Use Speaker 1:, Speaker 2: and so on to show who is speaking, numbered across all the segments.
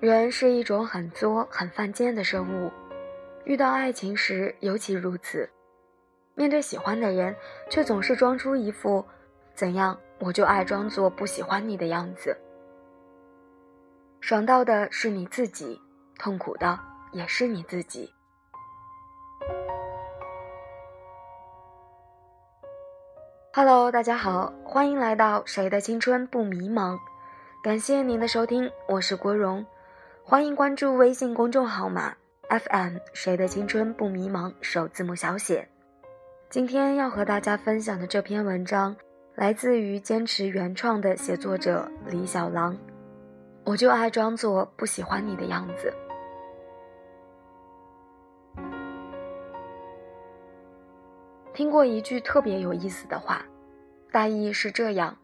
Speaker 1: 人是一种很作、很犯贱的生物，遇到爱情时尤其如此。面对喜欢的人，却总是装出一副“怎样，我就爱装作不喜欢你的样子”。爽到的是你自己，痛苦的也是你自己。Hello，大家好，欢迎来到谁的青春不迷茫？感谢您的收听，我是郭荣。欢迎关注微信公众号码 FM 谁的青春不迷茫，首字母小写。今天要和大家分享的这篇文章，来自于坚持原创的写作者李小狼。我就爱装作不喜欢你的样子。听过一句特别有意思的话，大意是这样。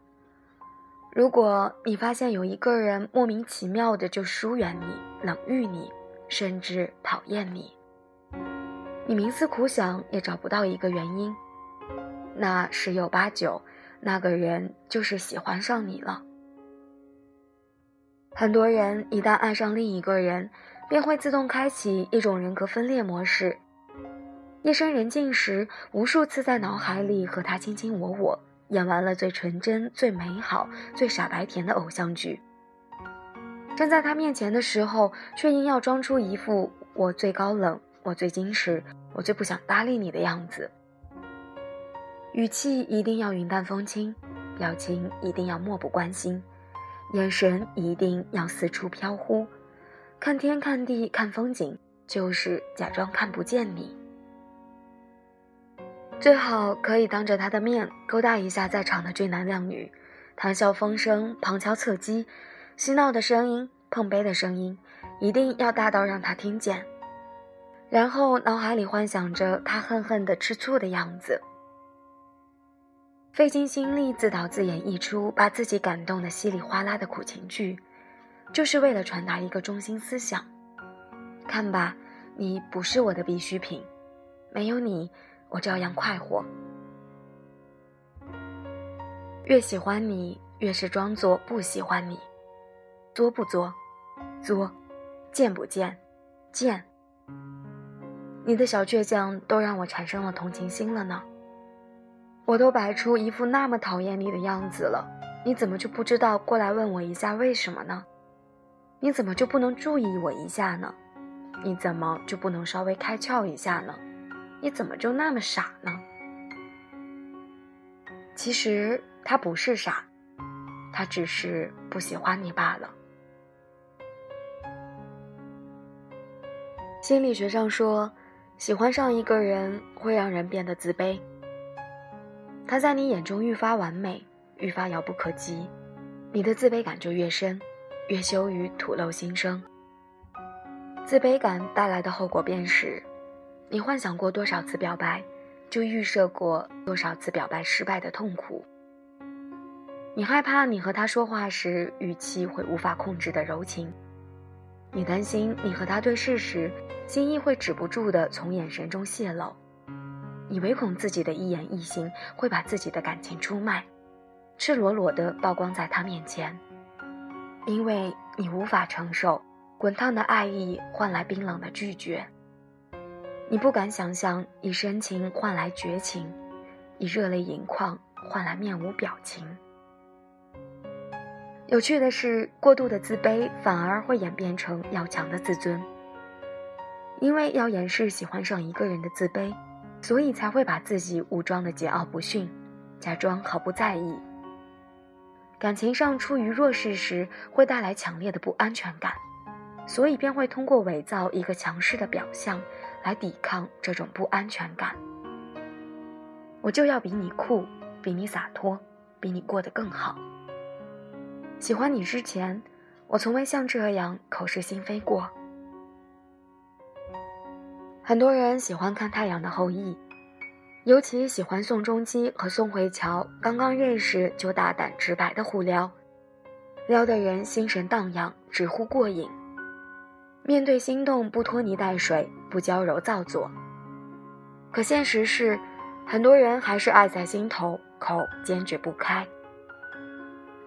Speaker 1: 如果你发现有一个人莫名其妙的就疏远你、冷遇你，甚至讨厌你，你冥思苦想也找不到一个原因，那十有八九，那个人就是喜欢上你了。很多人一旦爱上另一个人，便会自动开启一种人格分裂模式。夜深人静时，无数次在脑海里和他卿卿我我。演完了最纯真、最美好、最傻白甜的偶像剧，站在他面前的时候，却硬要装出一副我最高冷、我最矜持、我最不想搭理你的样子。语气一定要云淡风轻，表情一定要漠不关心，眼神一定要四处飘忽，看天看地看风景，就是假装看不见你。最好可以当着他的面勾搭一下在场的俊男靓女，谈笑风生，旁敲侧击，嬉闹的声音，碰杯的声音，一定要大到让他听见。然后脑海里幻想着他恨恨的吃醋的样子，费尽心力自导自演一出把自己感动的稀里哗啦的苦情剧，就是为了传达一个中心思想：看吧，你不是我的必需品，没有你。我照样快活。越喜欢你，越是装作不喜欢你，作不作？作，贱不贱？贱。你的小倔强都让我产生了同情心了呢。我都摆出一副那么讨厌你的样子了，你怎么就不知道过来问我一下为什么呢？你怎么就不能注意我一下呢？你怎么就不能稍微开窍一下呢？你怎么就那么傻呢？其实他不是傻，他只是不喜欢你罢了。心理学上说，喜欢上一个人会让人变得自卑。他在你眼中愈发完美，愈发遥不可及，你的自卑感就越深，越羞于吐露心声。自卑感带来的后果便是。你幻想过多少次表白，就预设过多少次表白失败的痛苦。你害怕你和他说话时语气会无法控制的柔情，你担心你和他对视时心意会止不住的从眼神中泄露，你唯恐自己的一言一行会把自己的感情出卖，赤裸裸的曝光在他面前，因为你无法承受滚烫的爱意换来冰冷的拒绝。你不敢想象以深情换来绝情，以热泪盈眶换来面无表情。有趣的是，过度的自卑反而会演变成要强的自尊。因为要掩饰喜欢上一个人的自卑，所以才会把自己武装的桀骜不驯，假装毫不在意。感情上处于弱势时，会带来强烈的不安全感，所以便会通过伪造一个强势的表象。来抵抗这种不安全感，我就要比你酷，比你洒脱，比你过得更好。喜欢你之前，我从未像这样口是心非过。很多人喜欢看《太阳的后裔》，尤其喜欢宋仲基和宋慧乔刚刚认识就大胆直白的互撩，撩得人心神荡漾，直呼过瘾。面对心动，不拖泥带水，不娇柔造作。可现实是，很多人还是爱在心头，口坚决不开。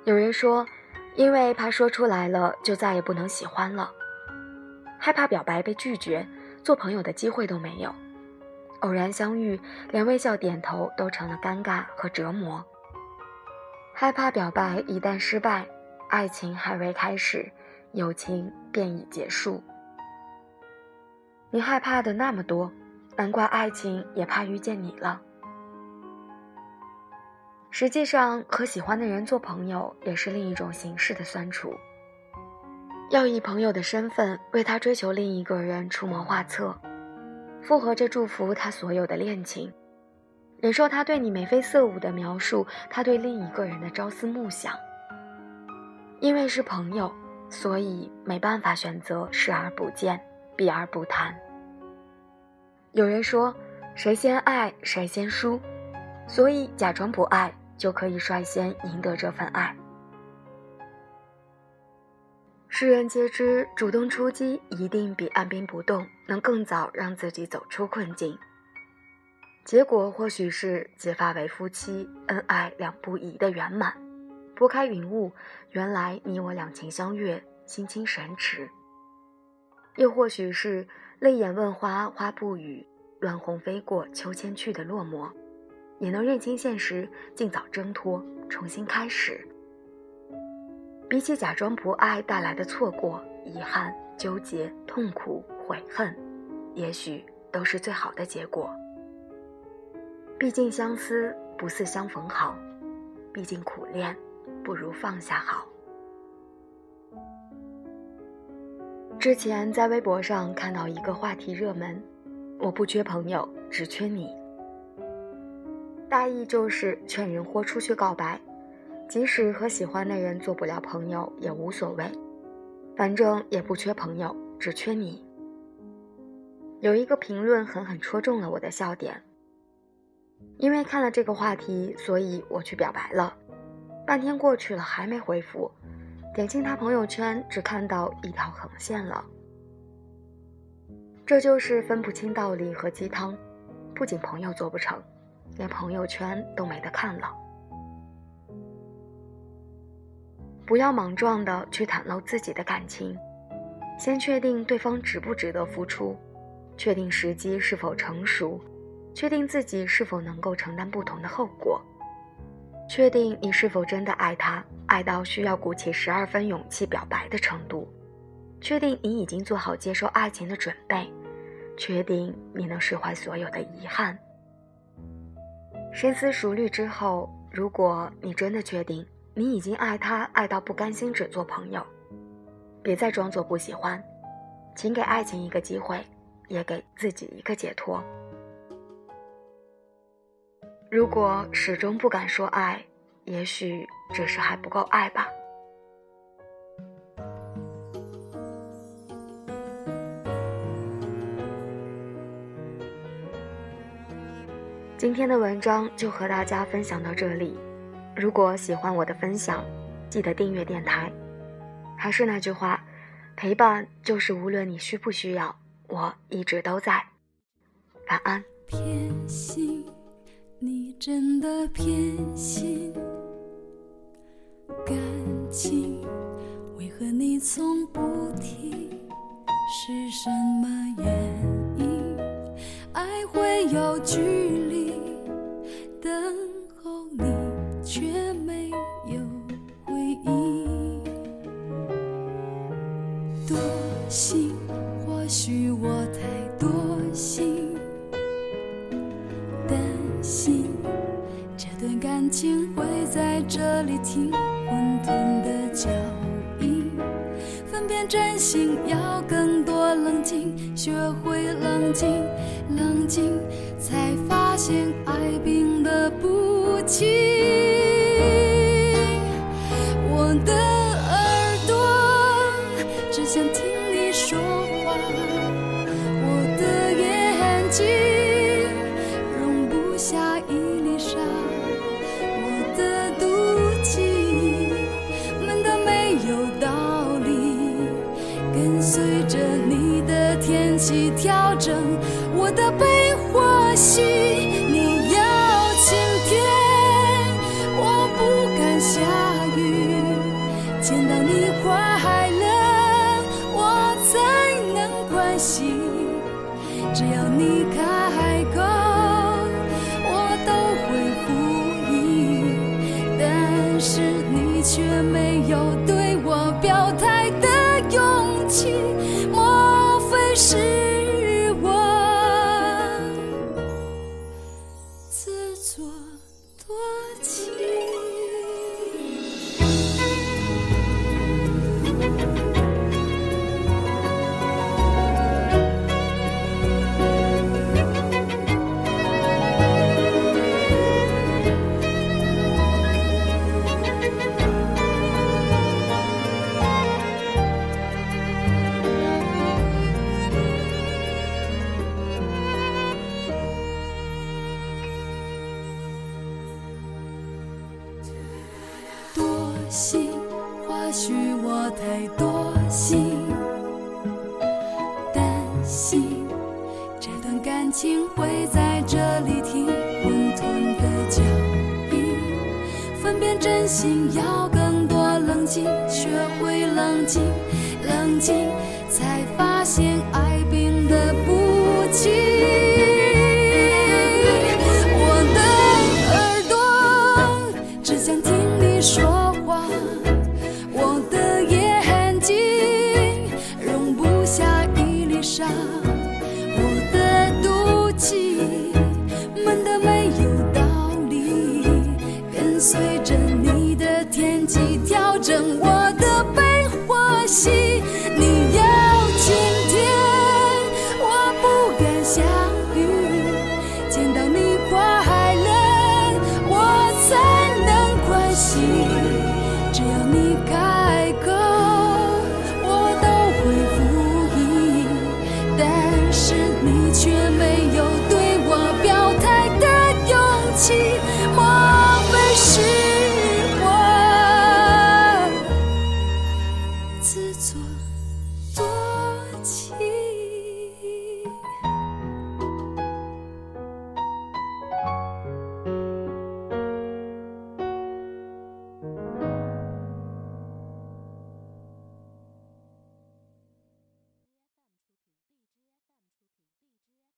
Speaker 1: 有人说，因为怕说出来了就再也不能喜欢了，害怕表白被拒绝，做朋友的机会都没有。偶然相遇，连微笑点头都成了尴尬和折磨。害怕表白一旦失败，爱情还未开始，友情便已结束。你害怕的那么多，难怪爱情也怕遇见你了。实际上，和喜欢的人做朋友也是另一种形式的酸楚。要以朋友的身份为他追求另一个人出谋划策。附和着祝福他所有的恋情，忍受他对你眉飞色舞的描述，他对另一个人的朝思暮想。因为是朋友，所以没办法选择视而不见，避而不谈。有人说，谁先爱谁先输，所以假装不爱就可以率先赢得这份爱。世人皆知，主动出击一定比按兵不动能更早让自己走出困境。结果或许是结发为夫妻，恩爱两不疑的圆满；拨开云雾，原来你我两情相悦，心倾神驰。又或许是泪眼问花，花不语；乱红飞过，秋千去的落寞，也能认清现实，尽早挣脱，重新开始。比起假装不爱带来的错过、遗憾、纠结、痛苦、悔恨，也许都是最好的结果。毕竟相思不似相逢好，毕竟苦恋不如放下好。之前在微博上看到一个话题热门：“我不缺朋友，只缺你。”大意就是劝人豁出去告白。即使和喜欢的人做不了朋友也无所谓，反正也不缺朋友，只缺你。有一个评论狠狠戳中了我的笑点。因为看了这个话题，所以我去表白了。半天过去了还没回复，点进他朋友圈只看到一条横线了。这就是分不清道理和鸡汤，不仅朋友做不成，连朋友圈都没得看了。不要莽撞的去袒露自己的感情，先确定对方值不值得付出，确定时机是否成熟，确定自己是否能够承担不同的后果，确定你是否真的爱他，爱到需要鼓起十二分勇气表白的程度，确定你已经做好接受爱情的准备，确定你能释怀所有的遗憾。深思熟虑之后，如果你真的确定。你已经爱他爱到不甘心只做朋友，别再装作不喜欢，请给爱情一个机会，也给自己一个解脱。如果始终不敢说爱，也许只是还不够爱吧。今天的文章就和大家分享到这里。如果喜欢我的分享，记得订阅电台。还是那句话，陪伴就是无论你需不需要，我一直都在。晚安。偏心，真的偏心。感情，为何你从不提？是什么原因？爱会有距离，等候你。却没有回应。多心，或许我太多心，在这里听，混沌的脚印，分辨真心要更多冷静，学会冷静，冷静才发现爱病得不轻。
Speaker 2: 起调整我的悲或喜你要晴天我不敢下雨
Speaker 1: 见到你快乐我才能
Speaker 2: 关心只要你开口我都会不疑但是你却没有对我表态太多心，担心这段感情会在这里停，混沌的脚印，分辨真心要更多冷静，学会冷静，冷静才发现爱病得不轻。